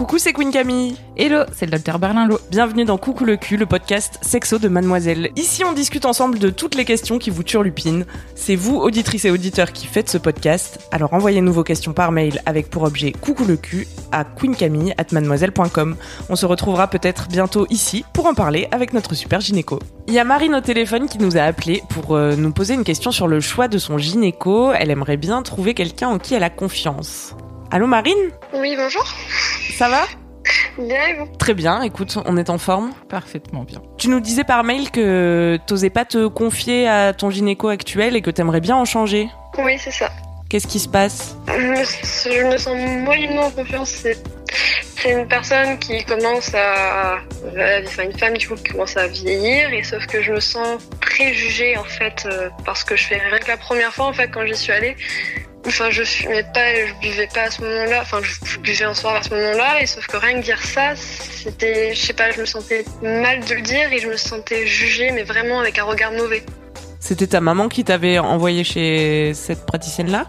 Coucou, c'est Queen Camille. Hello, c'est le docteur Berlinlot. Bienvenue dans Coucou le cul, le podcast sexo de Mademoiselle. Ici, on discute ensemble de toutes les questions qui vous turlupinent. C'est vous, auditrices et auditeurs, qui faites ce podcast. Alors envoyez-nous vos questions par mail avec pour objet Coucou le cul à queencamille@mademoiselle.com. On se retrouvera peut-être bientôt ici pour en parler avec notre super gynéco. Il y a Marine au téléphone qui nous a appelé pour euh, nous poser une question sur le choix de son gynéco. Elle aimerait bien trouver quelqu'un en qui elle a confiance. Allô Marine? Oui, bonjour. Ça va? Bien et vous? Très bien, écoute, on est en forme. Parfaitement bien. Tu nous disais par mail que t'osais pas te confier à ton gynéco actuel et que t'aimerais bien en changer. Oui, c'est ça. Qu'est-ce qui se passe? Je me, je me sens moyennement en confiance. C'est, c'est une personne qui commence à. Enfin, une femme du coup qui commence à vieillir, et sauf que je me sens préjugée en fait, euh, parce que je fais rien que la première fois en fait quand j'y suis allée. Enfin, je fumais pas, je buvais pas à ce moment-là. Enfin, je, buvais un soir à ce moment-là, et sauf que rien que dire ça, c'était, je sais pas, je me sentais mal de le dire et je me sentais jugée, mais vraiment avec un regard mauvais. C'était ta maman qui t'avait envoyé chez cette praticienne-là?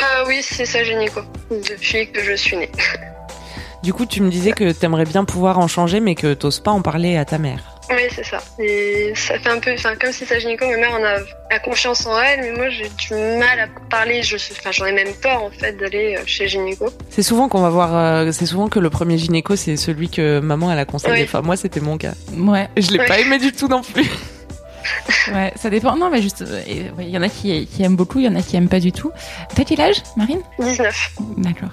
Ah oui, c'est ça, gynéco, depuis que je suis née. Du coup, tu me disais que t'aimerais bien pouvoir en changer, mais que t'oses pas en parler à ta mère. Oui, c'est ça. Et ça fait un peu, enfin, comme si sa gynéco, ma mère en a, a confiance en elle, mais moi j'ai du mal à parler. Je, enfin, j'en ai même peur en fait d'aller euh, chez gynéco. C'est souvent qu'on va voir, euh, c'est souvent que le premier gynéco c'est celui que maman elle a conseillé. Oui. Enfin, moi c'était mon cas. Ouais, Je l'ai Oui. pas aimé du tout non plus. ouais, ça dépend. Non, mais juste, euh, ouais, il y en a qui, qui aiment beaucoup, il y en a qui aiment pas du tout. T'as quel âge, Marine? 19. D'accord.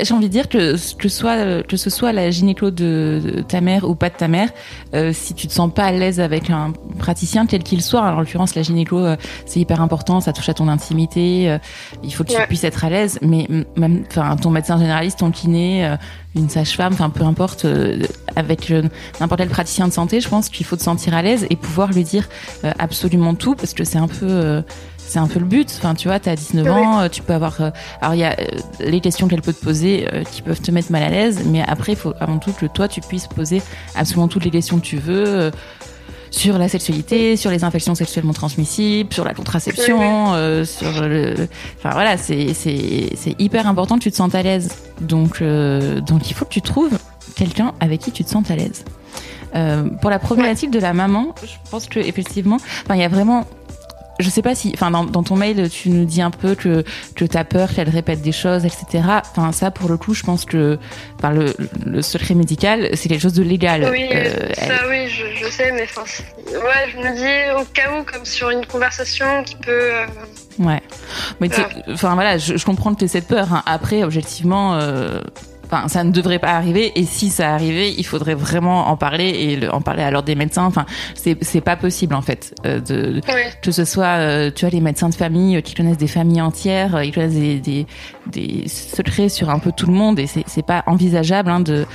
J'ai envie de dire que que soit que ce soit la gynéco de, de ta mère ou pas de ta mère, euh, si tu te sens pas à l'aise avec un praticien quel qu'il soit, alors, en l'occurrence la gynéco euh, c'est hyper important, ça touche à ton intimité, euh, il faut que tu puisses être à l'aise, mais même enfin ton médecin généraliste, ton kiné, euh, une sage-femme, enfin peu importe, euh, avec euh, n'importe quel praticien de santé, je pense qu'il faut te sentir à l'aise et pouvoir lui dire euh, absolument tout parce que c'est un peu euh, c'est un peu le but. Enfin, tu vois, t'as 19 Oui. ans, euh, tu peux avoir. euh, alors, il y a euh, les questions qu'elle peut te poser qui peuvent te mettre mal à l'aise, mais après, il faut avant tout que toi, tu puisses poser absolument toutes les questions que tu veux. sur la sexualité, sur les infections sexuellement transmissibles, sur la contraception, euh, sur le. Enfin voilà, c'est c'est c'est hyper important que tu te sentes à l'aise. Donc euh, donc il faut que tu trouves quelqu'un avec qui tu te sentes à l'aise. Euh, pour la problématique de la maman, je pense que effectivement, enfin il y a vraiment je sais pas si, enfin, dans, dans ton mail, tu nous dis un peu que, que t'as peur qu'elle répète des choses, etc. Enfin, ça, pour le coup, je pense que, enfin, le, le secret médical, c'est quelque chose de légal. Oui, Euh, ça oui, je, je sais, mais enfin, ouais, je me dis au cas où, comme sur une conversation qui peut. euh, Ouais. Mais tu- enfin voilà, je, je comprends que tu cette peur. hein. Après, objectivement, euh, enfin ça ne devrait pas arriver. Et si ça arrivait, il faudrait vraiment en parler et le- en parler à l'ordre des médecins. Enfin, c'est c'est pas possible en fait euh, de que ce soit, euh, tu vois, les médecins de famille euh, qui connaissent des familles entières, euh, ils connaissent des, des, des secrets sur un peu tout le monde et c'est pas envisageable hein, de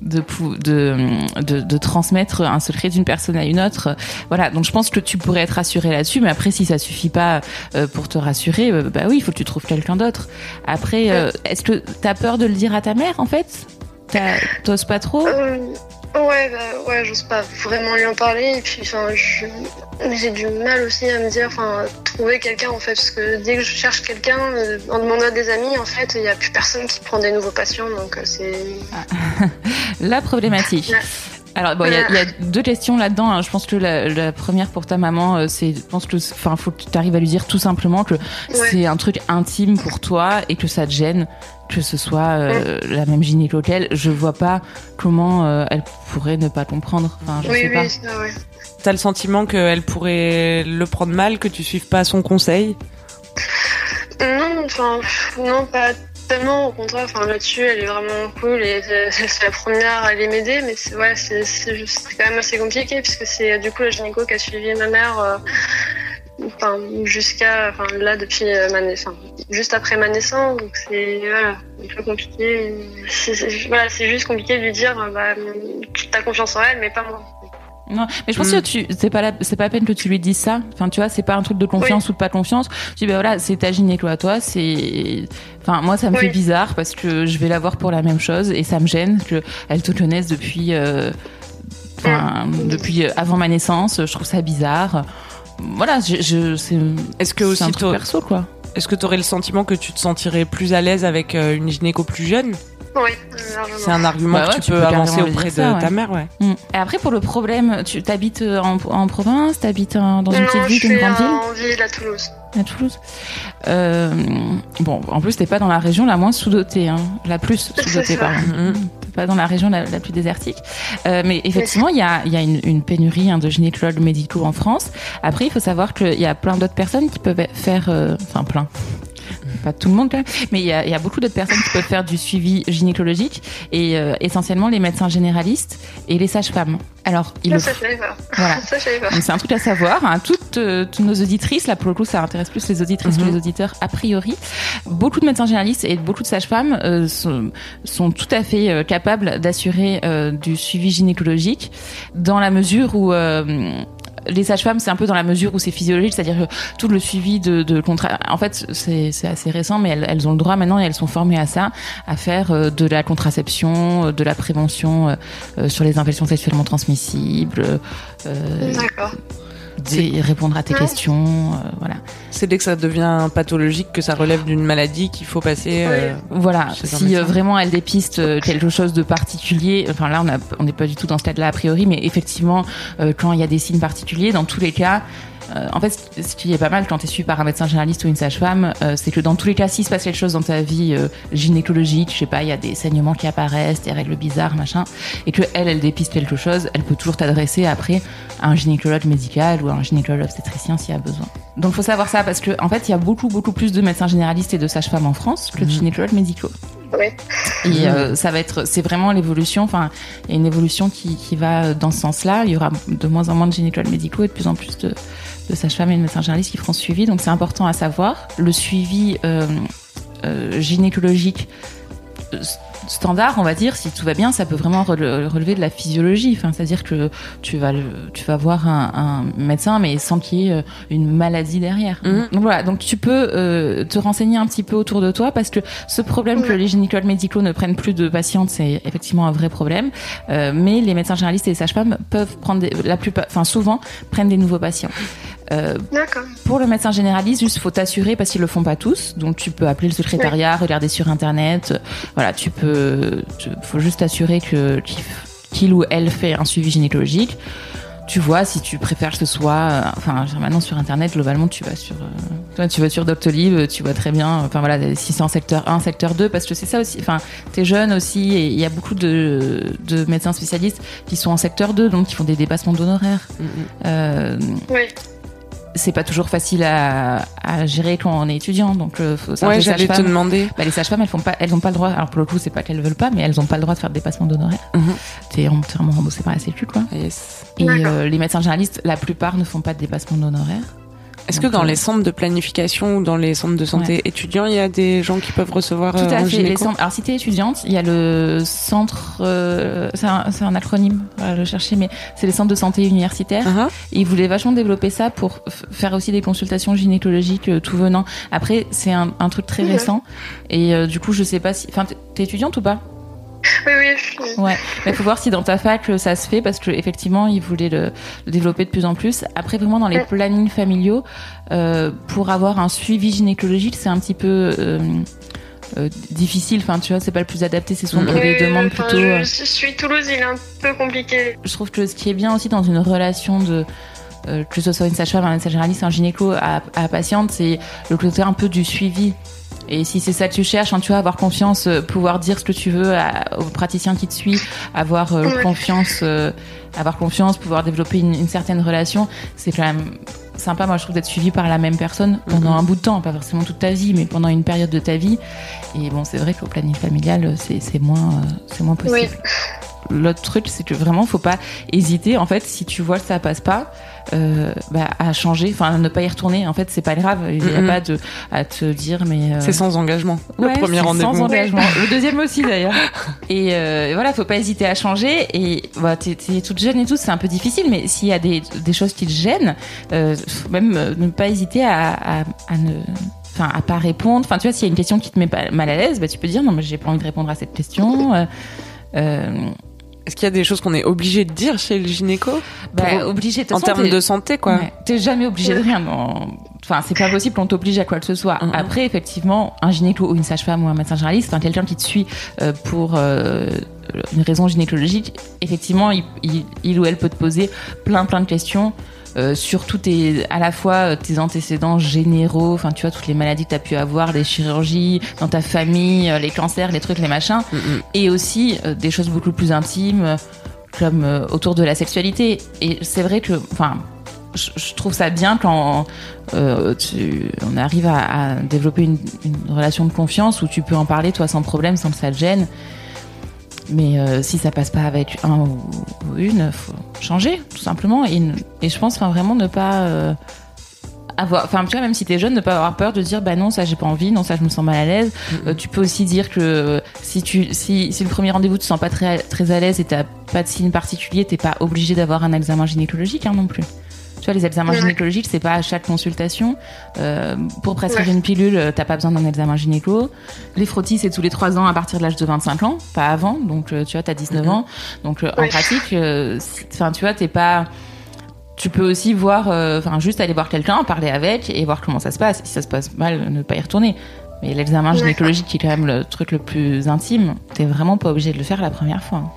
de, de, de de transmettre un secret d'une personne à une autre. Voilà, donc je pense que tu pourrais être rassuré là-dessus, mais après si ça suffit pas euh, pour te rassurer, euh, bah oui, il faut que tu trouves quelqu'un d'autre. Après, euh, est-ce que t'as peur de le dire à ta mère en fait? T'oses pas trop? Euh, ouais, bah, ouais, j'ose pas vraiment lui en parler. Et puis, enfin, je- j'ai du mal aussi à me dire, enfin, trouver quelqu'un en fait, parce que dès que je cherche quelqu'un, euh, en demandant à des amis, en fait, il y a plus personne qui prend des nouveaux patients, donc euh, c'est. La problématique. Alors bon, il y a- il y, a deux questions là-dedans. hein. Je pense que la, la première pour ta maman, euh, c'est, je pense que, enfin, faut que tu arrives à lui dire tout simplement que c'est un truc intime pour toi et que ça te gêne que ce soit euh, la même gynéco qu'elle. Je vois pas comment euh, elle pourrait ne pas comprendre. Enfin, je Oui, sais pas. oui, ça, ouais. T'as le sentiment qu'elle pourrait le prendre mal, que tu suives pas son conseil? Non, enfin, non, pas Au contraire, enfin, là-dessus, elle est vraiment cool et euh, c'est la première à aller m'aider, mais c'est ouais, c'est quand même assez compliqué puisque c'est euh, du coup la gynéco qui a suivi ma mère euh, enfin, jusqu'à, enfin, là depuis ma naissance, juste après ma naissance, donc c'est voilà, un peu compliqué. C'est, voilà, juste compliqué de lui dire, bah, tu as confiance en elle, mais pas moi. Non, mais je pense que mm. tu, c'est pas la, c'est pas peine que tu lui dises ça. Enfin, tu vois, c'est pas un truc de confiance ou de pas confiance. Tu dis, bah voilà, c'est ta gynéco à toi, c'est, enfin, moi, ça me fait bizarre parce que je vais la voir pour la même chose et ça me gêne que elle te connaisse depuis, euh, enfin, mm. depuis avant ma naissance. Je trouve ça bizarre. Voilà, je, je c'est, est-ce que aussi un truc perso, quoi. Est-ce que tu aurais le sentiment que tu te sentirais plus à l'aise avec euh, une gynéco plus jeune? Oui, c'est un argument bah que tu, peux, avancer auprès de ta mère, ouais. Mm. Et après, pour le problème, tu habites euh, en, en province, t'habites dans une petite ville, une grande ville en ville à Toulouse. À Toulouse. Euh, bon, en plus, t'es pas dans la région la moins sous-dotée, hein. la plus sous-dotée, pardon. Mm. pas dans la région la, plus désertique. Euh, mais effectivement, il y a, y a une, une, pénurie hein, de gynécologues médicaux en France. Après, il faut savoir qu'il y a plein d'autres personnes qui peuvent faire, euh, enfin plein, pas tout le monde mais il y a, beaucoup d'autres personnes qui peuvent faire du suivi gynécologique et euh, essentiellement les médecins généralistes et les sages-femmes. Alors, il ça, le... Voilà. c'est un truc à savoir. Hein. Euh, toutes, nos auditrices, là pour le coup, ça intéresse plus les auditrices que mhm. les auditeurs a priori. Beaucoup de médecins généralistes et beaucoup de sages-femmes euh, sont, tout à fait capables d'assurer du suivi gynécologique dans la mesure où les sages-femmes, c'est un peu dans la mesure où c'est physiologique, c'est-à-dire tout le suivi de, de contrat. En fait, c'est assez récent, mais elles, ont le droit maintenant et elles sont formées à ça, à faire euh, de la contraception, euh, de la prévention euh, sur les infections sexuellement transmissibles. D'accord répondre à tes questions, euh, voilà. C'est dès que ça devient pathologique que ça relève d'une maladie qu'il faut passer. Euh, voilà. Si euh, vraiment elle dépiste quelque chose de particulier, enfin là on n'est pas du tout dans ce stade-là a priori, mais effectivement quand il y a des signes particuliers, dans tous les cas, euh, en fait, ce qui est pas mal quand tu es suivi par un médecin généraliste ou une sage-femme, euh, c'est que dans tous les cas, s'il se passe quelque chose dans ta vie euh, gynécologique, je sais pas, il y a des saignements qui apparaissent, des règles bizarres, machin, et que elle, elle dépiste quelque chose, elle peut toujours t'adresser après à un gynécologue médical ou à un gynécologue obstétricien s'il y a besoin. Donc faut savoir ça parce que en fait, il y a beaucoup beaucoup plus de médecins généralistes et de sages-femmes en France que de mhm. gynécologues médicaux. Oui. Et ça va être, c'est vraiment l'évolution. Enfin, il y a une évolution qui, qui va dans ce sens-là. Il y aura de moins en moins de gynécologues médicaux et de plus en plus de, de sage-femme et de médecin généraliste qui feront suivi. Donc c'est important à savoir. Le suivi euh, euh, gynécologique euh, standard, on va dire, si tout va bien, ça peut vraiment relever de la physiologie. Enfin, c'est-à-dire que tu vas, tu vas voir un, médecin, mais sans qu'il y ait une maladie derrière. Mhm. Donc voilà, donc tu peux te renseigner un petit peu autour de toi parce que ce problème que les gynécologues médicaux ne prennent plus de patientes, c'est effectivement un vrai problème. mais les médecins généralistes et les sages-femmes peuvent prendre la plupart, enfin souvent prennent des nouveaux patients. Euh, pour le médecin généraliste, juste faut t'assurer parce qu'ils le font pas tous. Donc tu peux appeler le secrétariat, regarder sur internet. Voilà, tu peux. faut juste t'assurer que qu'il ou elle fait un suivi gynécologique. Tu vois si tu préfères que ce soit. Euh, enfin, maintenant sur internet, globalement, tu vas sur. Euh, tu vas sur Doctolib, tu vois très bien. Enfin voilà, si c'est en secteur 1, secteur 2, parce que c'est ça aussi. Enfin, t'es jeune aussi et il y a beaucoup de, de, médecins spécialistes qui sont en secteur 2, donc qui font des dépassements d'honoraires. Mm, mm. Euh, oui c'est pas toujours facile à, à, gérer quand on est étudiant. Donc, euh, faut ouais, j'allais te demander. Bah, les sages-femmes, elles font pas, elles ont pas le droit. Alors pour le coup, c'est pas qu'elles veulent pas, mais elles ont pas le droit de faire de dépassement d'honoraires. Mm -hmm. T'es entièrement remboursé par la Sécu, quoi. Yes. Et euh, les médecins généralistes, la plupart ne font pas de dépassement d'honoraires. Est-ce que dans les centres de planification ou dans les centres de santé étudiants, il y a des gens qui peuvent recevoir Tout à euh, fait. Les centres, alors si tu es étudiante, il y a le centre, euh, c'est un, un, acronyme, on va le chercher, mais c'est les centres de santé universitaires. Uh-huh. Ils voulaient vachement développer ça pour faire aussi des consultations gynécologiques euh, tout venant. Après, c'est un, un, truc très récent. Et du coup, je sais pas si... Enfin, t'es étudiante ou pas? Oui, oui. Ouais, mais il faut voir si dans ta fac ça se fait parce que effectivement ils voulaient le, développer de plus en plus. Après, vraiment dans les plannings familiaux, euh, pour avoir un suivi gynécologique, c'est un petit peu euh, euh, difficile. Enfin, tu vois, c'est pas le plus adapté. C'est souvent des demandes plutôt. Je, suis Toulouse, il est un peu compliqué. Je trouve que ce qui est bien aussi dans une relation de que ce soit une sage-femme, un médecin généraliste, un gynéco à, à patiente, c'est le côté un peu du suivi. Et si c'est ça que tu cherches, hein, tu vois, avoir confiance, euh, pouvoir dire ce que tu veux au praticien qui te suit, avoir euh, confiance, euh, avoir confiance, pouvoir développer une, une certaine relation, c'est quand même sympa, moi je trouve, d'être suivi par la même personne pendant mhm. un bout de temps, pas forcément toute ta vie, mais pendant une période de ta vie. Et bon, c'est vrai qu'au planning familial, c'est moins, c'est moins possible. L'autre truc, c'est que vraiment, faut pas hésiter. En fait, si tu vois que ça passe pas, euh, bah, à changer, enfin, ne pas y retourner. En fait, c'est pas grave. Il n'y a pas de à te dire, mais euh, C'est sans engagement. Ouais, le premier rendez-vous. Sans engagement. Le deuxième aussi d'ailleurs. Et euh, voilà, faut pas hésiter à changer. Et bah, t'es, t'es toute jeune et tout, c'est un peu difficile, mais s'il y a des, des choses qui te gênent, euh, même ne pas hésiter à, à, à ne enfin à pas répondre enfin tu vois s'il y a une question qui te met mal à l'aise bah tu peux dire non mais j'ai pas envie de répondre à cette question euh, euh, Est-ce qu'il y a des choses qu'on est obligé de dire chez le gynéco bah, Pour- obligé en termes de santé, quoi Ouais. T'es jamais obligé de rien. non. Enfin, c'est pas possible qu'on t'oblige à quoi que ce soit. Après, effectivement, un gynéco ou une sage-femme ou un médecin généraliste, enfin quelqu'un qui te suit euh, pour euh, une raison gynécologique, effectivement, il, il- il ou elle peut te poser plein plein de questions. Euh, sur tout tes, à la fois euh, tes antécédents généraux, enfin tu vois toutes les maladies que tu as pu avoir, les chirurgies dans ta famille, euh, les cancers, les trucs, les machins, Mm, mm. et aussi euh, des choses beaucoup plus intimes comme euh, autour de la sexualité. Et c'est vrai que enfin je, je trouve ça bien quand euh, tu, on arrive à, à développer une, une relation de confiance où tu peux en parler toi sans problème sans que ça te gêne mais euh, si ça passe pas avec un ou, ou une faut changer tout simplement. Et, je pense enfin vraiment ne pas euh, avoir enfin tu vois même si t'es jeune ne pas avoir peur de dire bah non ça j'ai pas envie non ça je me sens mal à l'aise. Euh, tu peux aussi dire que si tu si, si le premier rendez-vous tu te sens pas très très à l'aise et t'as pas de signe particulier t'es pas obligé d'avoir un examen gynécologique hein, non plus tu vois les examens gynécologiques c'est pas à chaque consultation Euh, pour prescrire Ouais. une pilule euh, t'as pas besoin d'un examen gynéco les frottis c'est tous les 3 ans à partir de l'âge de 25 ans pas avant donc euh, tu vois t'as 19 Mhm. ans donc en pratique enfin tu vois t'es pas tu peux aussi voir, euh, enfin juste aller voir quelqu'un, parler avec et voir comment ça se passe. Si ça se passe mal, ne pas y retourner. Mais l'examen gynécologique qui est quand même le truc le plus intime, t'es vraiment pas obligé de le faire la première fois.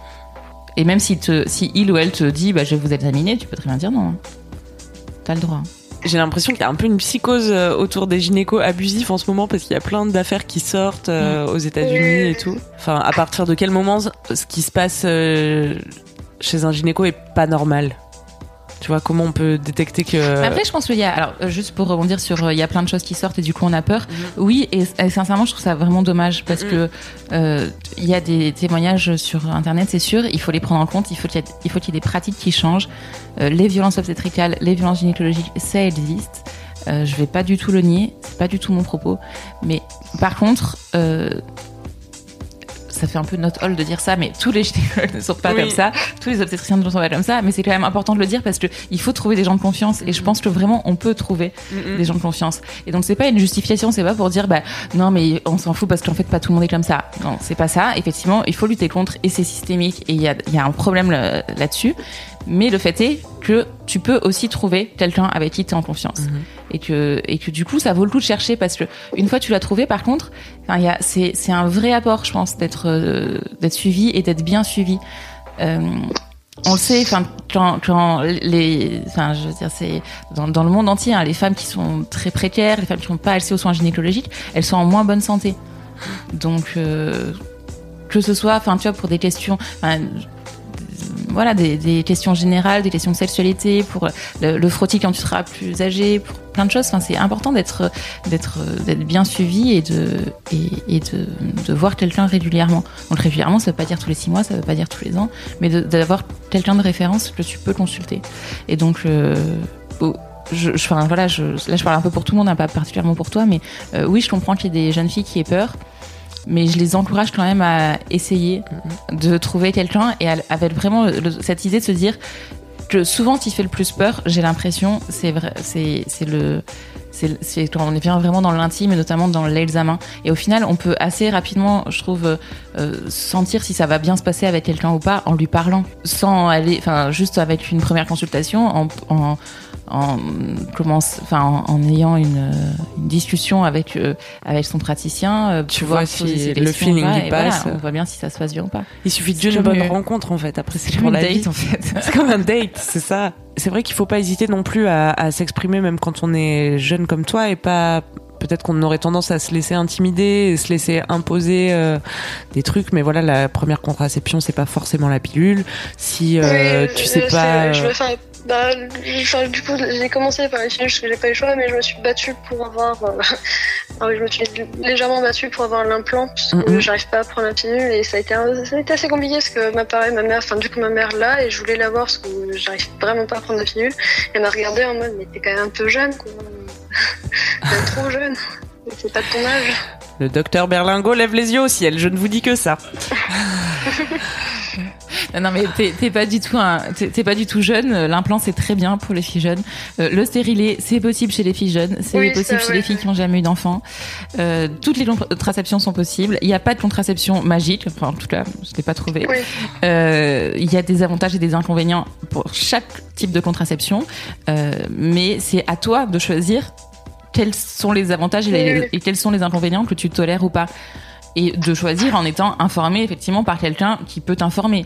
Et même si, te, si il ou elle te dit, bah, je vais vous examiner, tu peux très bien dire non. T'as le droit. J'ai l'impression qu'il y a un peu une psychose euh, autour des gynécos abusifs en ce moment parce qu'il y a plein d'affaires qui sortent euh, aux États-Unis et tout. Enfin, à partir de quel moment ce qui se passe euh, chez un gynéco est pas normal? Tu vois, comment on peut détecter que. Mais Après, je pense qu'il y a, alors juste pour rebondir sur, euh, il y a plein de choses qui sortent et du coup on a peur. Oui, et, et sincèrement, je trouve ça vraiment dommage parce Mhm. que euh, il y a des témoignages sur internet, c'est sûr. Il faut les prendre en compte. Il faut qu'il y, ait- des pratiques qui changent. Euh, les violences obstétricales, les violences gynécologiques, ça existe. Euh, je vais pas du tout le nier. C'est pas du tout mon propos. Mais par contre. Euh, ça fait un peu notre hall de dire ça, mais tous les gynécologues ne sont pas Oui. comme ça, tous les obstétriciens ne sont pas comme ça, mais c'est quand même important de le dire parce que il faut trouver des gens de confiance et je pense que vraiment on peut trouver Mm, des gens de confiance. Et donc c'est pas une justification, c'est pas pour dire bah non mais on s'en fout parce qu'en fait pas tout le monde est comme ça. Non, c'est pas ça. Effectivement, il faut lutter contre et c'est systémique et il y a, il y a un problème là- là-dessus. Mais le fait est que tu peux aussi trouver quelqu'un avec qui tu es en confiance Mhm. Et que et que du coup ça vaut le coup de chercher parce que une fois tu l'as trouvé par contre, c'est c'est un vrai apport je pense d'être euh, d'être suivi et d'être bien suivi. Euh, on le sait, enfin, quand, quand les, enfin, je veux dire, c'est dans, le monde entier, hein, les femmes qui sont très précaires, les femmes qui n'ont pas accès aux soins gynécologiques, elles sont en moins bonne santé. Donc, euh, que ce soit, enfin, tu vois, pour des questions, voilà, des, questions générales, des questions de sexualité, pour le, le frottis quand tu seras plus âgé, pour plein de choses. Enfin, c'est important d'être, bien suivi et de, et, de, voir quelqu'un régulièrement. Donc régulièrement, ça veut pas dire tous les six mois, ça veut pas dire tous les ans, mais d'avoir quelqu'un de référence que tu peux consulter. Et donc, euh, je, je, voilà, je, là, je parle un peu pour tout le monde, hein, pas particulièrement pour toi, mais euh, oui, je comprends qu'il y ait des jeunes filles qui aient peur. Mais je les encourage quand même à essayer de trouver quelqu'un et à- avec vraiment le- cette idée de se dire que souvent, ce qui fait le plus peur, j'ai l'impression, c'est vrai, c'est le c'est quand on vient vraiment dans l'intime et notamment dans l'examen. Et au final, on peut assez rapidement, je trouve, euh, euh, sentir si ça va bien se passer avec quelqu'un ou pas en lui parlant, sans aller, enfin, juste avec une première consultation, en, en, en commence, enfin, en, en ayant une, euh, une discussion avec euh, avec son praticien. euh, Tu vois si le feeling ou pas, lui et voilà, passe. on voit bien si ça se passe bien ou pas. Il suffit d'une bonne une- rencontre en fait. Après, c'est pour comme la une vie. date en fait. C'est comme un date, c'est ça. C'est vrai qu'il faut pas hésiter non plus à, à s'exprimer même quand on est jeune comme toi et pas peut-être qu'on aurait tendance à se laisser intimider, et se laisser imposer euh, des trucs. Mais voilà, la première contraception c'est pas forcément la pilule. Si euh, Oui, tu je sais pas, Je me, enfin, Bah, enfin, du coup, j'ai commencé par les filles parce que j'ai pas eu le choix, mais je me suis battue pour avoir. euh, ah oui, je me suis légèrement battue pour avoir l'implant parce que Mhm. j'arrive pas à prendre la pilule et ça a été, un- ça a été assez compliqué parce que ma pareil, ma mère, enfin, du coup, ma mère là et je voulais l'avoir parce que j'arrive vraiment pas à prendre la pilule. Elle m'a regardé en mode, mais t'es quand même un peu jeune, quoi. T'es trop jeune. C'est pas de ton âge. Le docteur Berlingo lève les yeux au ciel, je ne vous dis que ça. Non, non, mais t'es pas du tout un, t'es pas du tout jeune. Euh, L'implant c'est très bien pour les filles jeunes. Euh, le stérilet c'est possible chez les filles jeunes, c'est Oui, possible ça, chez ouais, les filles qui ont jamais eu d'enfant. Euh, toutes les contraceptions sont possibles. Il n'y a pas de contraception magique. Enfin, en tout cas, je l'ai pas trouvé. Oui. Euh, Il y a des avantages et des inconvénients pour chaque type de contraception, mais c'est à toi de choisir quels sont les avantages et, les- et quels sont les inconvénients que tu tolères ou pas, et de choisir en étant informé effectivement par quelqu'un qui peut t'informer.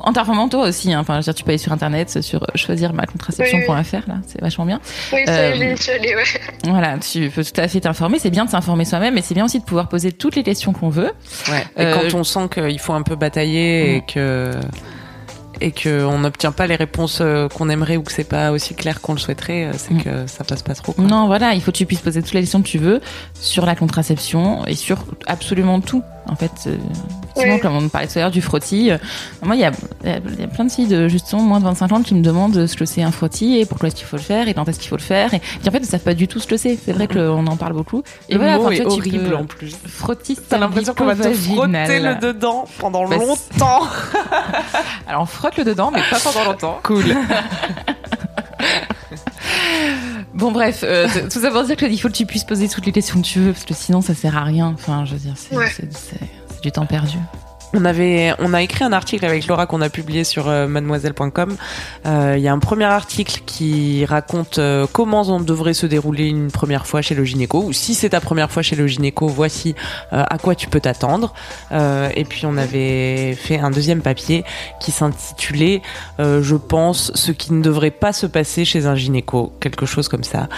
En t'informant toi aussi, hein. enfin, je veux dire, tu peux aller sur internet, sur choisirmacontraception.fr, là, c'est vachement bien. Oui, Euh, j'y suis allée, ouais. Voilà, tu peux tout à fait t'informer, c'est bien de s'informer soi-même, mais c'est bien aussi de pouvoir poser toutes les questions qu'on veut. Ouais. Et Euh, quand on sent qu'il faut un peu batailler et que et que on n'obtient pas les réponses euh, qu'on aimerait ou que c'est pas aussi clair qu'on le souhaiterait, euh, c'est Mm. que ça passe pas trop. quoi. Non, voilà, il faut que tu puisses poser toutes les questions que tu veux sur la contraception et sur absolument tout. En fait, euh, effectivement, comme on parlait tout à l'heure du frottis, euh, moi, il y a, il y a- il y a plein de filles de justement moins de 25 ans qui me demandent ce que c'est un frottis et pourquoi est-ce qu'il faut le faire et quand est-ce qu'il faut le faire. Et qui en fait ne savent pas du tout ce que c'est. C'est vrai qu'on en parle beaucoup. Et le voilà, mot enfin, est toi, horrible peux- en plus. Frottis, T'as l'impression qu'on va te frotter le dedans pendant Bah, longtemps. Alors on frotte le dedans, mais pas pendant longtemps. Cool. Bon bref, euh, tout ça pour dire qu'il faut que tu puisses poser toutes les questions que tu veux, parce que sinon ça sert à rien. Enfin, je veux dire, Ouais. c'est du temps perdu. On avait, on a écrit un article avec Laura qu'on a publié sur euh, mademoiselle.com. Euh, Il y a un premier article qui raconte euh, comment on devrait se dérouler une première fois chez le gynéco. Ou si c'est ta première fois chez le gynéco, voici à quoi tu peux t'attendre. Et puis on avait fait un deuxième papier qui s'intitulait, je pense, ce qui ne devrait pas se passer chez un gynéco, quelque chose comme ça,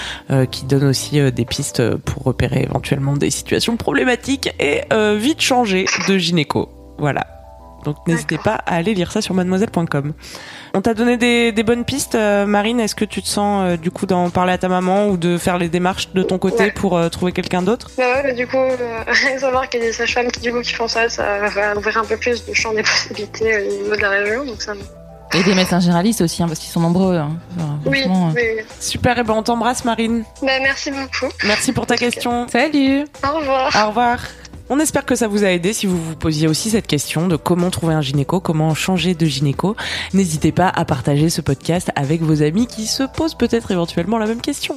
qui donne aussi des pistes pour repérer éventuellement des situations problématiques et vite changer de gynéco. Voilà. Donc n'hésitez pas à aller lire ça sur mademoiselle.com. On t'a donné des, des bonnes pistes, euh, Marine? Est-ce que tu te sens euh, du coup d'en parler à ta maman ou de faire les démarches de ton côté Ouais. pour euh, trouver quelqu'un d'autre? Bah ouais, bah du coup, euh, savoir qu'il y a des sages-femmes qui, du coup, qui font ça, ça va ouvrir un peu plus de champ des possibilités au niveau de la région. Donc ça, me- Et des médecins généralistes aussi, hein, parce qu'ils sont nombreux. hein. Enfin, oui, euh. Super, et ben on t'embrasse Marine. Bah merci beaucoup. Merci pour ta question. Salut Au revoir. Au revoir. On espère que ça vous a aidé si vous vous posiez aussi cette question de comment trouver un gynéco, comment changer de gynéco. N'hésitez pas à partager ce podcast avec vos amis qui se posent peut-être éventuellement la même question.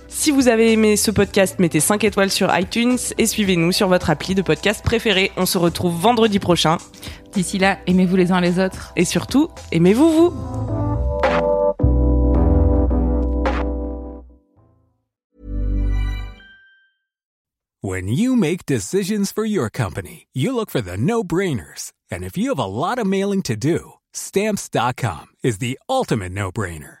Si vous avez aimé ce podcast, mettez 5 étoiles sur iTunes et suivez-nous sur votre appli de podcast préféré. On se retrouve vendredi prochain. D'ici là, aimez-vous les uns les autres. Et surtout, aimez-vous vous When you make decisions for your company, you look for the no brainers. And if you have a lot of mailing to do, stamps.com is the ultimate no brainer.